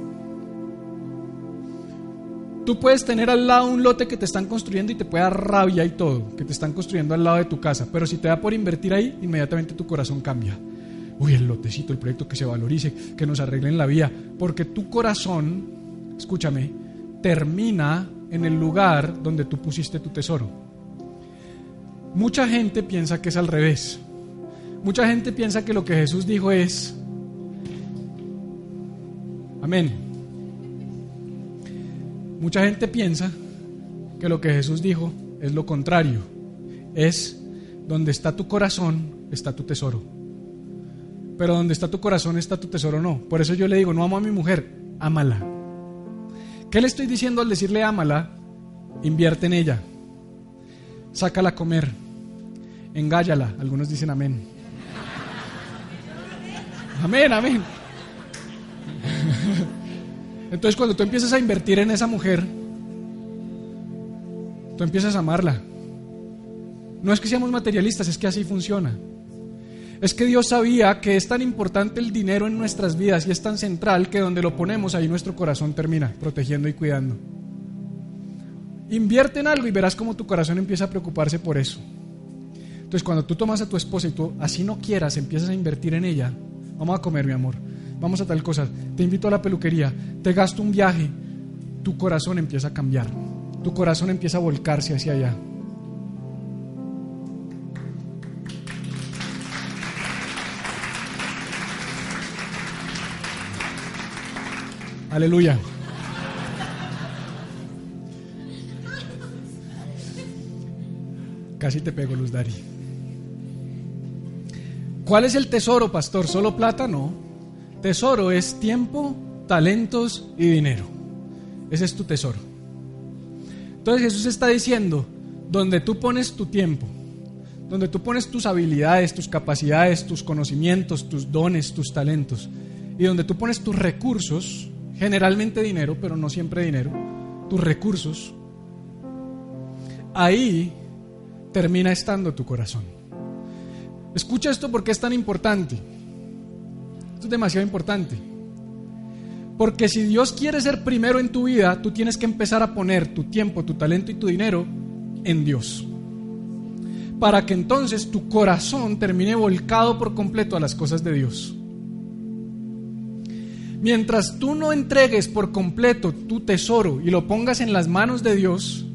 Tú puedes tener al lado un lote que te están construyendo y te puede dar rabia y todo, que te están construyendo al lado de tu casa, pero si te da por invertir ahí, inmediatamente tu corazón cambia. Uy, el lotecito, el proyecto que se valorice, que nos arreglen la vida, porque tu corazón, escúchame, termina en el lugar donde tú pusiste tu tesoro. Mucha gente piensa que es al revés. Mucha gente piensa que lo que Jesús dijo es, amén. Mucha gente piensa que lo que Jesús dijo es lo contrario. Es donde está tu corazón, está tu tesoro. Pero donde está tu corazón, está tu tesoro no. Por eso yo le digo, no amo a mi mujer, ámala. ¿Qué le estoy diciendo al decirle ámala? Invierte en ella. Sácala a comer. Engállala. Algunos dicen amén. Amén, amén. Entonces cuando tú empiezas a invertir en esa mujer, tú empiezas a amarla. No es que seamos materialistas, es que así funciona. Es que Dios sabía que es tan importante el dinero en nuestras vidas y es tan central que donde lo ponemos ahí nuestro corazón termina protegiendo y cuidando. Invierte en algo y verás cómo tu corazón empieza a preocuparse por eso. Entonces cuando tú tomas a tu esposa y tú así no quieras empiezas a invertir en ella, vamos a comer mi amor. vamos a tal cosa, te invito a la peluquería, te gasto un viaje, tu corazón empieza a cambiar, tu corazón empieza a volcarse hacia allá. Aleluya. Casi te pego, Luz Dari. ¿Cuál es el tesoro, pastor? ¿Solo plata? No. Tesoro es tiempo, talentos y dinero. Ese es tu tesoro. Entonces Jesús está diciendo, donde tú pones tu tiempo, donde tú pones tus habilidades, tus capacidades, tus conocimientos, tus dones, tus talentos, y donde tú pones tus recursos, generalmente dinero, pero no siempre dinero, tus recursos, ahí termina estando tu corazón. Escucha esto porque es tan importante. Esto es demasiado importante. Porque si Dios quiere ser primero en tu vida, tú tienes que empezar a poner tu tiempo, tu talento y tu dinero en Dios. Para que entonces tu corazón termine volcado por completo a las cosas de Dios. Mientras tú no entregues por completo tu tesoro y lo pongas en las manos de Dios,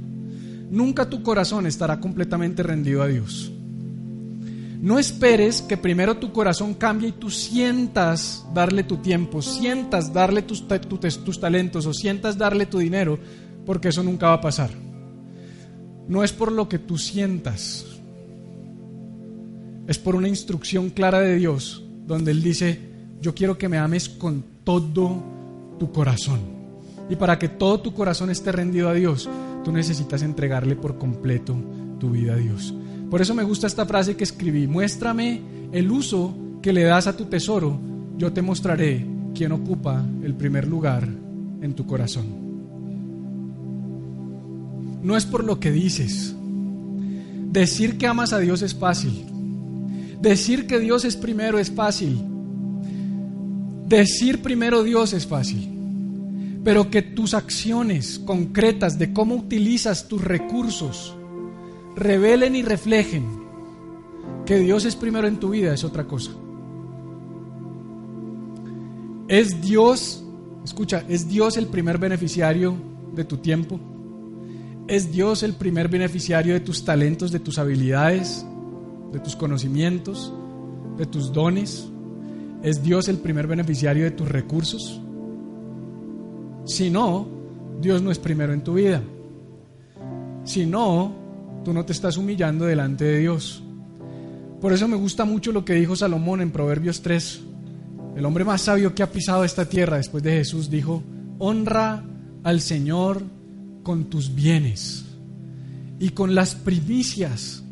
nunca tu corazón estará completamente rendido a Dios. No esperes que primero tu corazón cambie y tú sientas darle tu tiempo, sientas darle tus, tus, talentos o sientas darle tu dinero, porque eso nunca va a pasar. No es por lo que tú sientas, es por una instrucción clara de Dios, donde Él dice, yo quiero que me ames con todo tu corazón. Y para que todo tu corazón esté rendido a Dios, tú necesitas entregarle por completo tu vida a Dios. Por eso me gusta esta frase que escribí, muéstrame el uso que le das a tu tesoro, yo te mostraré quién ocupa el primer lugar en tu corazón. No es por lo que dices. Decir que amas a Dios es fácil. Decir que Dios es primero es fácil. Decir primero Dios es fácil. Pero que tus acciones concretas de cómo utilizas tus recursos, revelen y reflejen que Dios es primero en tu vida es otra cosa. Es Dios, escucha, es Dios el primer beneficiario de tu tiempo. Es Dios el primer beneficiario de tus talentos, de tus habilidades, de tus conocimientos, de tus dones. Es Dios el primer beneficiario de tus recursos. Si no, Dios no es primero en tu vida. Si no, tú no te estás humillando delante de Dios. Por eso me gusta mucho lo que dijo Salomón en Proverbios 3. El hombre más sabio que ha pisado esta tierra después de Jesús dijo, honra al Señor con tus bienes y con las primicias.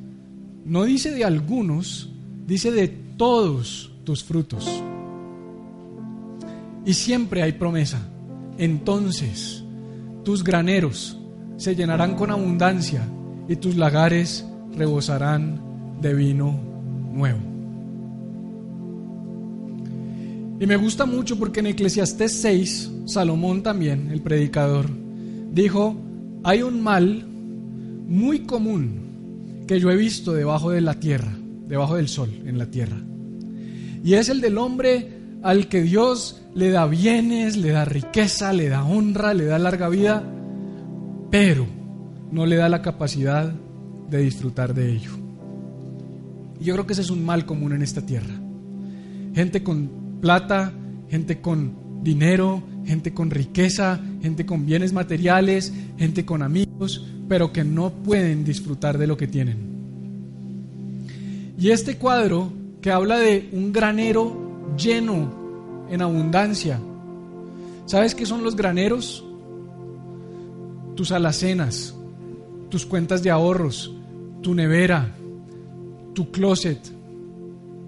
No dice de algunos, dice de todos tus frutos. Y siempre hay promesa. Entonces tus graneros se llenarán con abundancia y tus lagares rebosarán de vino nuevo. Y me gusta mucho porque en Eclesiastés 6, Salomón también, el predicador, dijo, hay un mal muy común que yo he visto debajo de la tierra, debajo del sol, en la tierra. Y es el del hombre al que Dios le da bienes, le da riqueza, le da honra, le da larga vida, pero no le da la capacidad de disfrutar de ello. Y yo creo que ese es un mal común en esta tierra. Gente con plata, gente con dinero, gente con riqueza, gente con bienes materiales, gente con amigos, pero que no pueden disfrutar de lo que tienen. Y este cuadro que habla de un granero lleno en abundancia. ¿Sabes qué son los graneros? Tus alacenas, tus cuentas de ahorros, tu nevera, tu closet.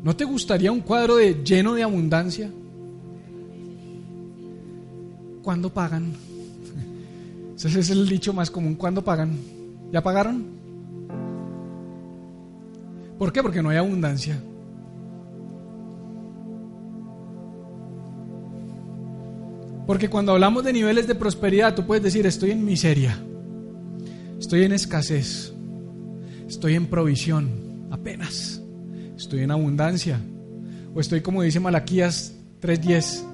¿No te gustaría un cuadro de, lleno de abundancia? ¿Cuándo pagan? Ese es el dicho más común. ¿Cuándo pagan? ¿Ya pagaron? ¿Por qué? Porque no hay abundancia. Porque cuando hablamos de niveles de prosperidad, tú puedes decir, estoy en miseria. Estoy en escasez. Estoy en provisión, apenas. Estoy en abundancia. O estoy como dice Malaquías 3:10,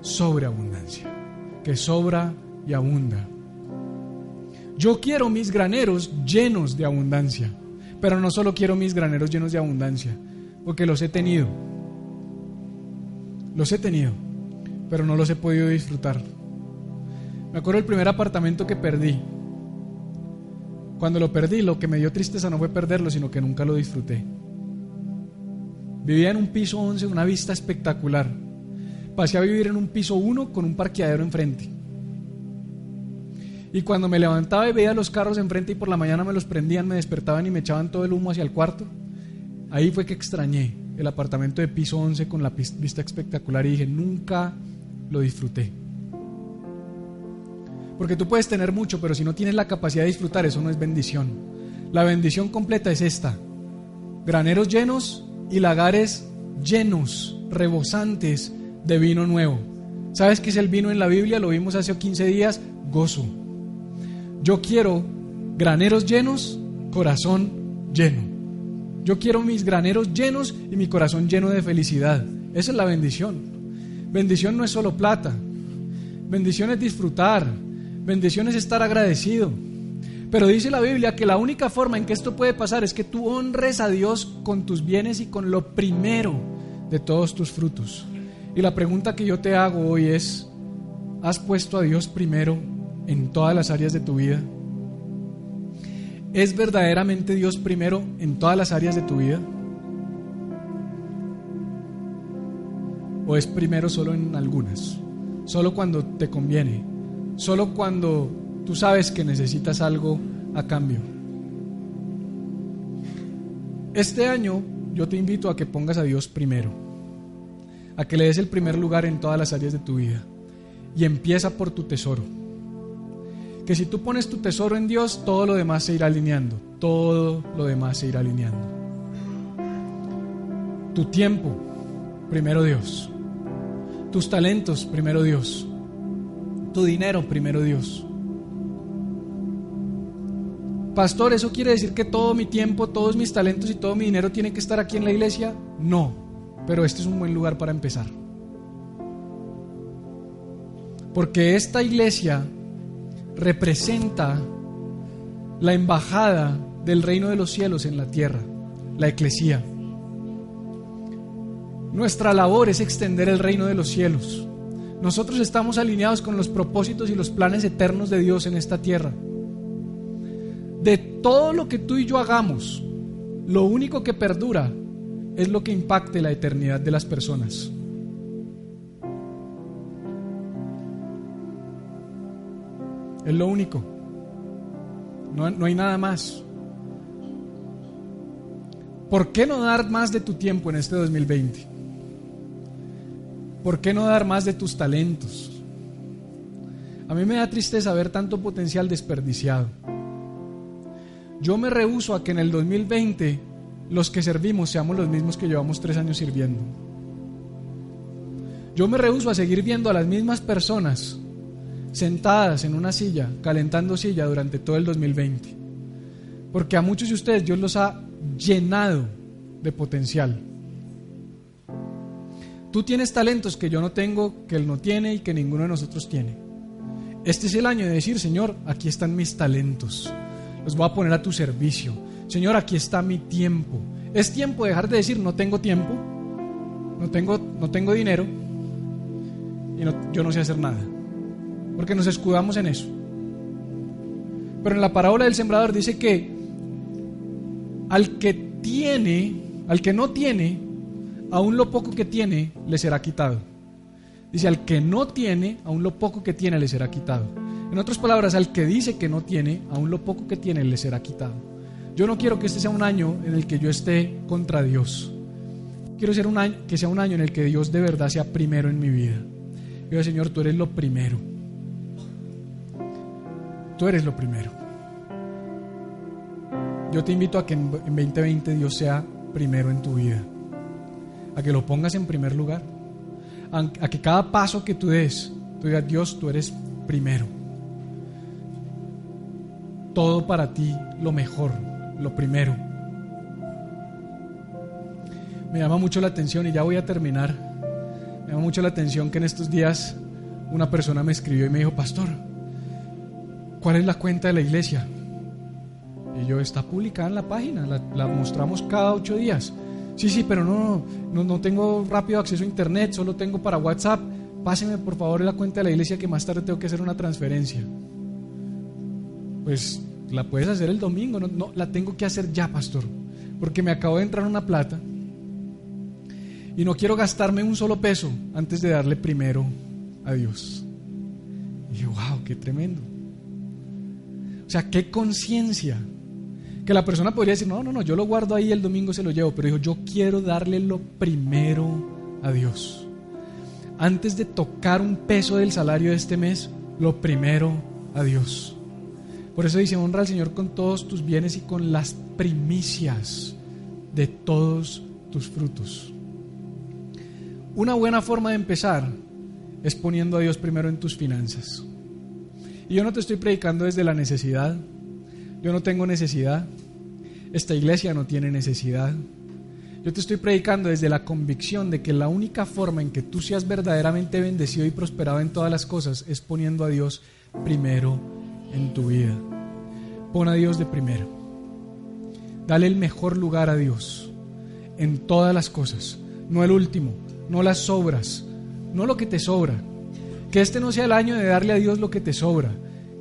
sobreabundancia, que sobra y abunda. Yo quiero mis graneros llenos de abundancia, pero no solo quiero mis graneros llenos de abundancia, porque los he tenido. Los he tenido, pero no los he podido disfrutar. Me acuerdo del primer apartamento que perdí. Cuando lo perdí, lo que me dio tristeza no fue perderlo, sino que nunca lo disfruté. Vivía en un piso 11, una vista espectacular. Pasé a vivir en un piso 1 con un parqueadero enfrente. Y cuando me levantaba y veía los carros enfrente y por la mañana me los prendían, me despertaban y me echaban todo el humo hacia el cuarto, ahí fue que extrañé el apartamento de piso 11 con la vista espectacular y dije, nunca lo disfruté. Porque tú puedes tener mucho, pero si no tienes la capacidad de disfrutar, eso no es bendición. La bendición completa es esta. Graneros llenos y lagares llenos, rebosantes de vino nuevo. ¿Sabes qué es el vino en la Biblia? Lo vimos hace 15 días. Gozo. Yo quiero graneros llenos, corazón lleno. Yo quiero mis graneros llenos y mi corazón lleno de felicidad. Esa es la bendición. Bendición no es solo plata. Bendición es disfrutar. Bendición es estar agradecido. Pero dice la Biblia que la única forma en que esto puede pasar es que tú honres a Dios con tus bienes y con lo primero de todos tus frutos. Y la pregunta que yo te hago hoy es, ¿has puesto a Dios primero en todas las áreas de tu vida? ¿Es verdaderamente Dios primero en todas las áreas de tu vida? ¿O es primero solo en algunas? Solo cuando te conviene, solo cuando tú sabes que necesitas algo a cambio. Este año yo te invito a que pongas a Dios primero, a que le des el primer lugar en todas las áreas de tu vida y empieza por tu tesoro. Que si tú pones tu tesoro en Dios, todo lo demás se irá alineando, todo lo demás se irá alineando. Tu tiempo, primero Dios. Tus talentos, primero Dios tu dinero primero Dios. Pastor, ¿eso quiere decir que todo mi tiempo, todos mis talentos y todo mi dinero tiene que estar aquí en la iglesia? No, pero este es un buen lugar para empezar. Porque esta iglesia representa la embajada del reino de los cielos en la tierra, la eclesía. Nuestra labor es extender el reino de los cielos. Nosotros estamos alineados con los propósitos y los planes eternos de Dios en esta tierra. De todo lo que tú y yo hagamos, lo único que perdura es lo que impacte la eternidad de las personas. Es lo único. No, no, hay nada más. ¿Por qué no dar más de tu tiempo en este 2020? ¿Por qué no dar más de tus talentos? A mí me da tristeza ver tanto potencial desperdiciado. Yo me rehuso a que en el 2020 los que servimos seamos los mismos que llevamos tres años sirviendo. Yo me rehuso a seguir viendo a las mismas personas sentadas en una silla, calentando silla durante todo el 2020. Porque a muchos de ustedes Dios los ha llenado de potencial. Tú tienes talentos que yo no tengo, que Él no tiene y que ninguno de nosotros tiene. Este es el año de decir, Señor, aquí están mis talentos. Los voy a poner a tu servicio. Señor, aquí está mi tiempo. Es tiempo de dejar de decir, no tengo tiempo, no tengo, no tengo dinero y yo no sé hacer nada. Porque nos escudamos en eso. Pero en la parábola del sembrador dice que al que tiene, al que no tiene, aún lo poco que tiene le será quitado. Dice, al que no tiene, aún lo poco que tiene le será quitado. En otras palabras, al que dice que no tiene, aún lo poco que tiene le será quitado. Yo no quiero que este sea un año en el que yo esté contra Dios. Quiero ser un año, que sea un año en el que Dios de verdad sea primero en mi vida. Yo, Señor, tú eres lo primero. Tú eres lo primero. Yo te invito a que en 2020 Dios sea primero en tu vida a que lo pongas en primer lugar, a, que cada paso que tú des, tú digas, Dios, tú eres primero. Todo para ti, lo mejor, lo primero. Me llama mucho la atención y ya voy a terminar. Me llama mucho la atención que en estos días una persona me escribió y me dijo, pastor, ¿cuál es la cuenta de la iglesia? Y yo, está publicada en la página, la, la mostramos cada ocho días. Sí, sí, pero no, no, tengo rápido acceso a internet, solo tengo para WhatsApp. Páseme por favor la cuenta de la iglesia que más tarde tengo que hacer una transferencia. Pues la puedes hacer el domingo, no, no la tengo que hacer ya, pastor, porque me acabo de entrar una plata y no quiero gastarme un solo peso antes de darle primero a Dios. Y yo, wow, qué tremendo. O sea, qué conciencia. Que la persona podría decir, no, no, no, yo lo guardo ahí, el domingo se lo llevo, pero dijo, yo quiero darle lo primero a Dios. Antes de tocar un peso del salario de este mes, lo primero a Dios. Por eso dice, honra al Señor con todos tus bienes y con las primicias de todos tus frutos. Una buena forma de empezar es poniendo a Dios primero en tus finanzas. Y yo no te estoy predicando desde la necesidad. Yo no tengo necesidad. Esta iglesia no tiene necesidad. Yo te estoy predicando desde la convicción de que la única forma en que tú seas verdaderamente bendecido y prosperado en todas las cosas es poniendo a Dios primero en tu vida. Pon a Dios de primero. Dale el mejor lugar a Dios en todas las cosas, no el último, no las sobras, no lo que te sobra. Que este no sea el año de darle a Dios lo que te sobra,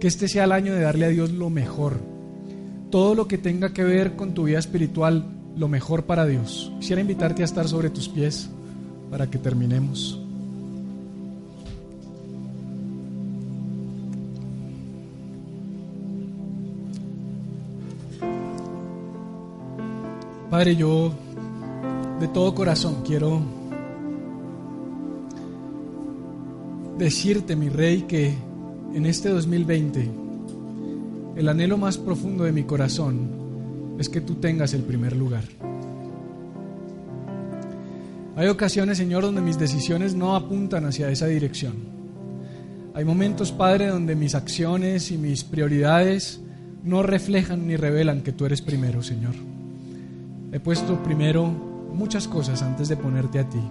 que este sea el año de darle a Dios lo mejor. Todo lo que tenga que ver con tu vida espiritual, lo mejor para Dios. Quisiera invitarte a estar sobre tus pies para que terminemos. Padre, yo de todo corazón quiero decirte, mi rey, que en este 2020 el anhelo más profundo de mi corazón es que tú tengas el primer lugar. Hay ocasiones, Señor, donde mis decisiones no apuntan hacia esa dirección. Hay momentos, Padre, donde mis acciones y mis prioridades no reflejan ni revelan que tú eres primero, Señor. He puesto primero muchas cosas antes de ponerte a ti.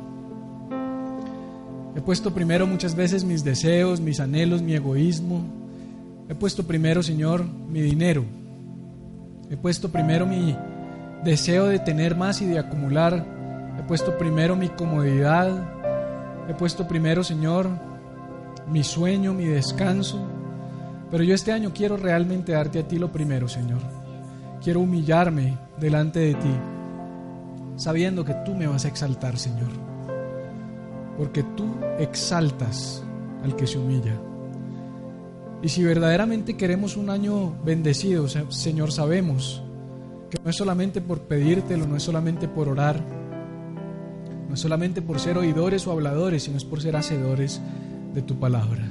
He puesto primero muchas veces mis deseos, mis anhelos, mi egoísmo. He puesto primero, Señor, mi dinero. He puesto primero mi deseo de tener más y de acumular. He puesto primero mi comodidad. He puesto primero, Señor, mi sueño, mi descanso. Pero yo este año quiero realmente darte a ti lo primero, Señor. Quiero humillarme delante de ti, sabiendo que tú me vas a exaltar, Señor. Porque tú exaltas al que se humilla. Y si verdaderamente queremos un año bendecido, Señor, sabemos que no es solamente por pedírtelo, no es solamente por orar, no es solamente por ser oidores o habladores, sino es por ser hacedores de tu palabra.